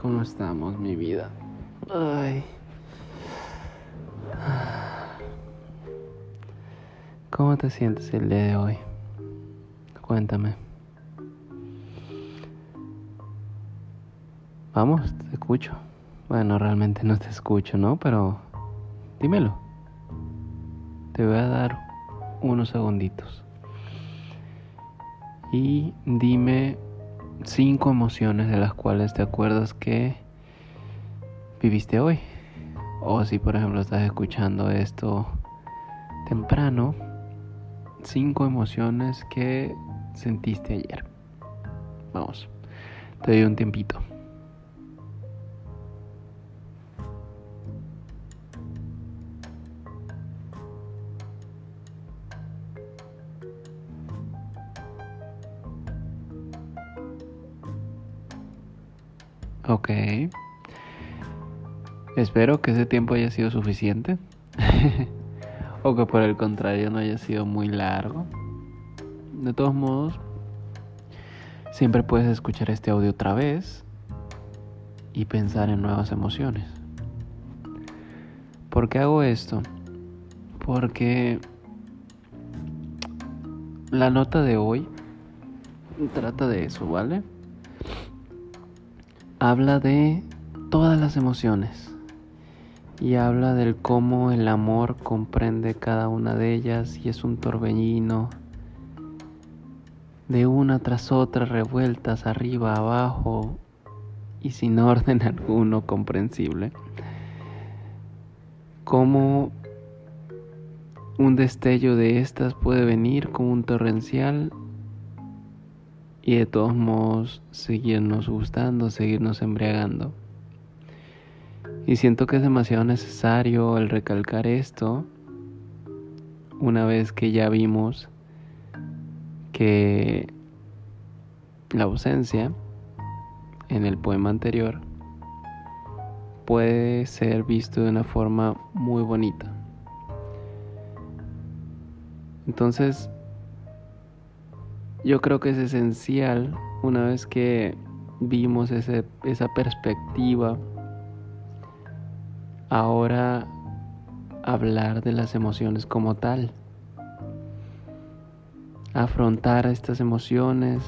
¿Cómo estamos, mi vida? Ay. ¿Cómo te sientes el día de hoy? Cuéntame. Vamos, te escucho. Bueno, realmente no te escucho, ¿no? Pero dímelo. Te voy a dar unos segunditos. Y dime cinco emociones de las cuales te acuerdas que viviste hoy. O si por ejemplo estás escuchando esto temprano, cinco emociones que sentiste ayer. Vamos, te doy un tiempito. Ok. Espero que ese tiempo haya sido suficiente. o que por el contrario no haya sido muy largo. De todos modos, siempre puedes escuchar este audio otra vez y pensar en nuevas emociones. ¿Por qué hago esto? Porque la nota de hoy trata de eso, ¿vale? Habla de todas las emociones y habla del cómo el amor comprende cada una de ellas y es un torbellino de una tras otra revueltas arriba, abajo y sin orden alguno comprensible. Cómo un destello de estas puede venir como un torrencial y de todos modos seguirnos gustando, seguirnos embriagando. Y siento que es demasiado necesario el recalcar esto una vez que ya vimos que la ausencia en el poema anterior puede ser visto de una forma muy bonita. Entonces, yo creo que es esencial una vez que vimos ese, esa perspectiva, ahora hablar de las emociones como tal, afrontar estas emociones,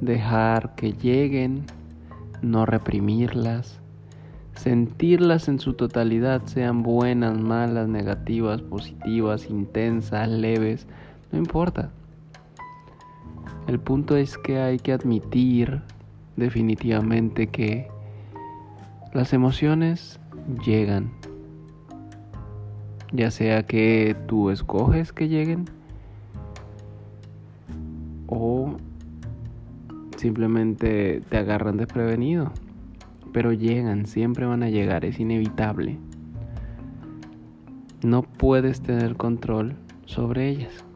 dejar que lleguen, no reprimirlas, sentirlas en su totalidad, sean buenas, malas, negativas, positivas, intensas, leves, no importa. El punto es que hay que admitir definitivamente que las emociones llegan. Ya sea que tú escoges que lleguen o simplemente te agarran desprevenido. Pero llegan, siempre van a llegar, es inevitable. No puedes tener control sobre ellas.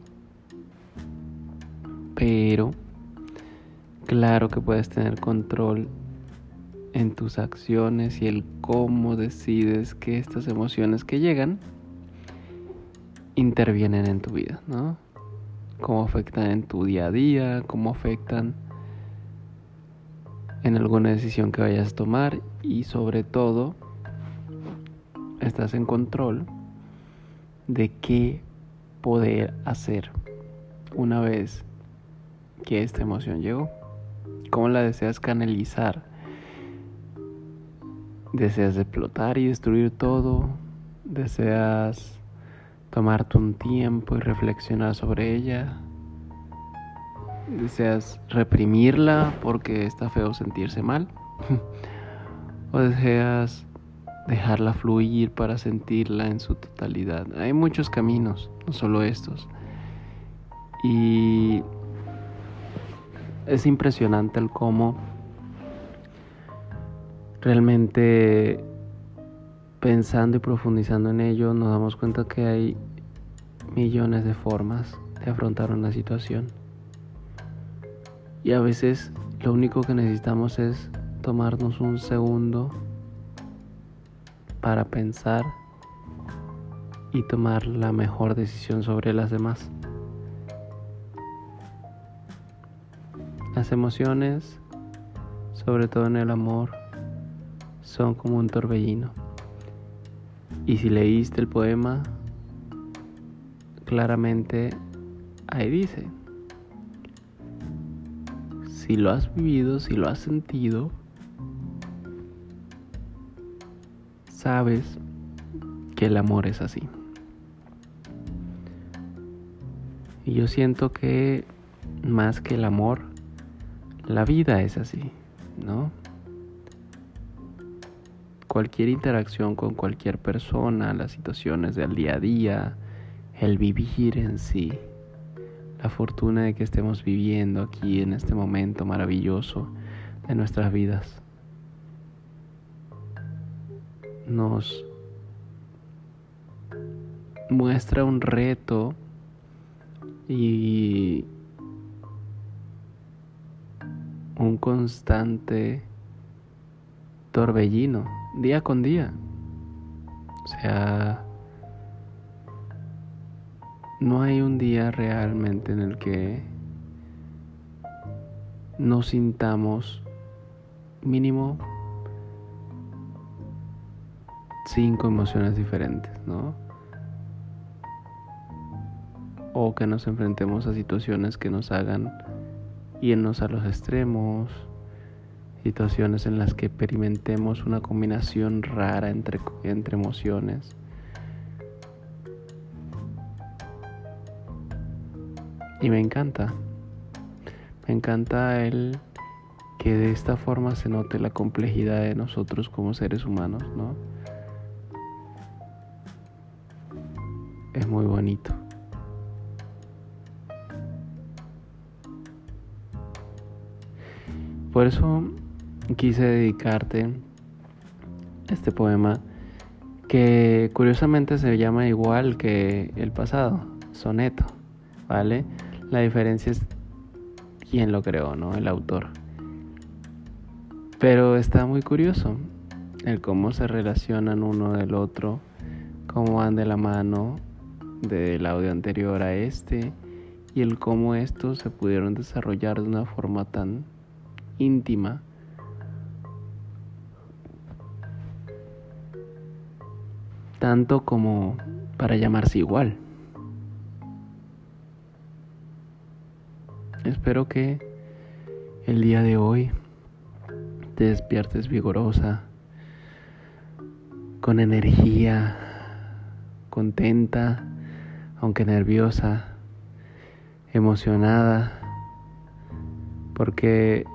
Pero claro que puedes tener control en tus acciones y el cómo decides que estas emociones que llegan intervienen en tu vida, ¿no? Cómo afectan en tu día a día, cómo afectan en alguna decisión que vayas a tomar y sobre todo estás en control de qué poder hacer una vez que esta emoción llegó. ¿Cómo la deseas canalizar? ¿Deseas explotar y destruir todo? ¿Deseas tomarte un tiempo y reflexionar sobre ella? ¿Deseas reprimirla porque está feo sentirse mal? ¿O deseas dejarla fluir para sentirla en su totalidad? Hay muchos caminos, no solo estos. Y es impresionante el cómo realmente pensando y profundizando en ello nos damos cuenta que hay millones de formas de afrontar una situación. Y a veces lo único que necesitamos es tomarnos un segundo para pensar y tomar la mejor decisión sobre las demás. Las emociones, sobre todo en el amor, son como un torbellino. Y si leíste el poema, claramente ahí dice, si lo has vivido, si lo has sentido, sabes que el amor es así. Y yo siento que más que el amor, la vida es así, ¿no? Cualquier interacción con cualquier persona, las situaciones del día a día, el vivir en sí, la fortuna de que estemos viviendo aquí en este momento maravilloso de nuestras vidas, nos muestra un reto y un constante torbellino día con día. O sea, no hay un día realmente en el que no sintamos mínimo cinco emociones diferentes, ¿no? O que nos enfrentemos a situaciones que nos hagan irnos a los extremos, situaciones en las que experimentemos una combinación rara entre, entre emociones. Y me encanta, me encanta el que de esta forma se note la complejidad de nosotros como seres humanos, ¿no? Es muy bonito. Por eso quise dedicarte este poema que curiosamente se llama igual que el pasado, soneto, ¿vale? La diferencia es quién lo creó, ¿no? El autor. Pero está muy curioso el cómo se relacionan uno del otro, cómo van de la mano del audio anterior a este y el cómo estos se pudieron desarrollar de una forma tan íntima. Tanto como para llamarse igual. Espero que el día de hoy te despiertes vigorosa, con energía, contenta, aunque nerviosa, emocionada, porque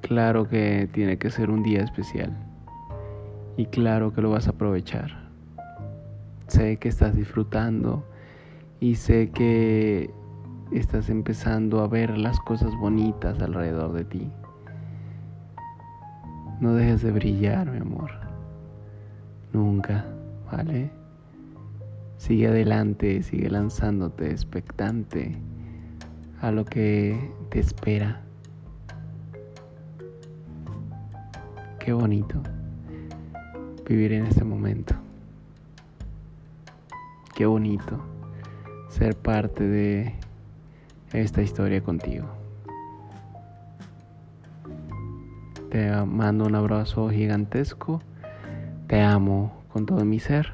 claro que tiene que ser un día especial y claro que lo vas a aprovechar. Sé que estás disfrutando y sé que estás empezando a ver las cosas bonitas alrededor de ti. No dejes de brillar, mi amor. Nunca, ¿vale? Sigue adelante, sigue lanzándote expectante a lo que te espera. Qué bonito vivir en este momento. Qué bonito ser parte de esta historia contigo. Te mando un abrazo gigantesco. Te amo con todo mi ser.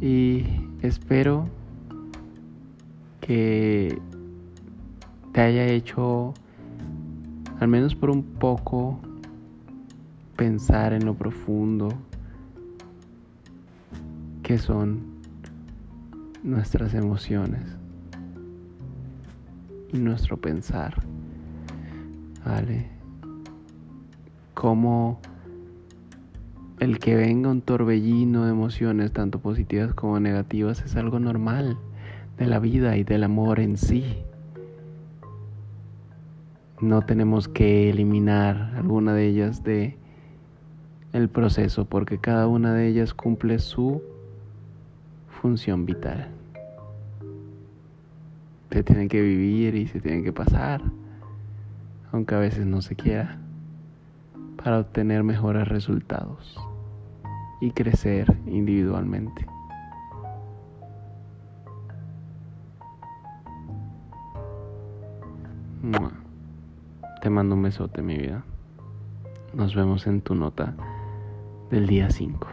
Y espero que te haya hecho, al menos por un poco, pensar en lo profundo que son nuestras emociones y nuestro pensar. ¿Vale? Como el que venga un torbellino de emociones, tanto positivas como negativas, es algo normal de la vida y del amor en sí. No tenemos que eliminar alguna de ellas de el proceso porque cada una de ellas cumple su función vital. Se tienen que vivir y se tienen que pasar, aunque a veces no se quiera, para obtener mejores resultados y crecer individualmente. Te mando un besote, mi vida. nos vemos en tu nota del día 5.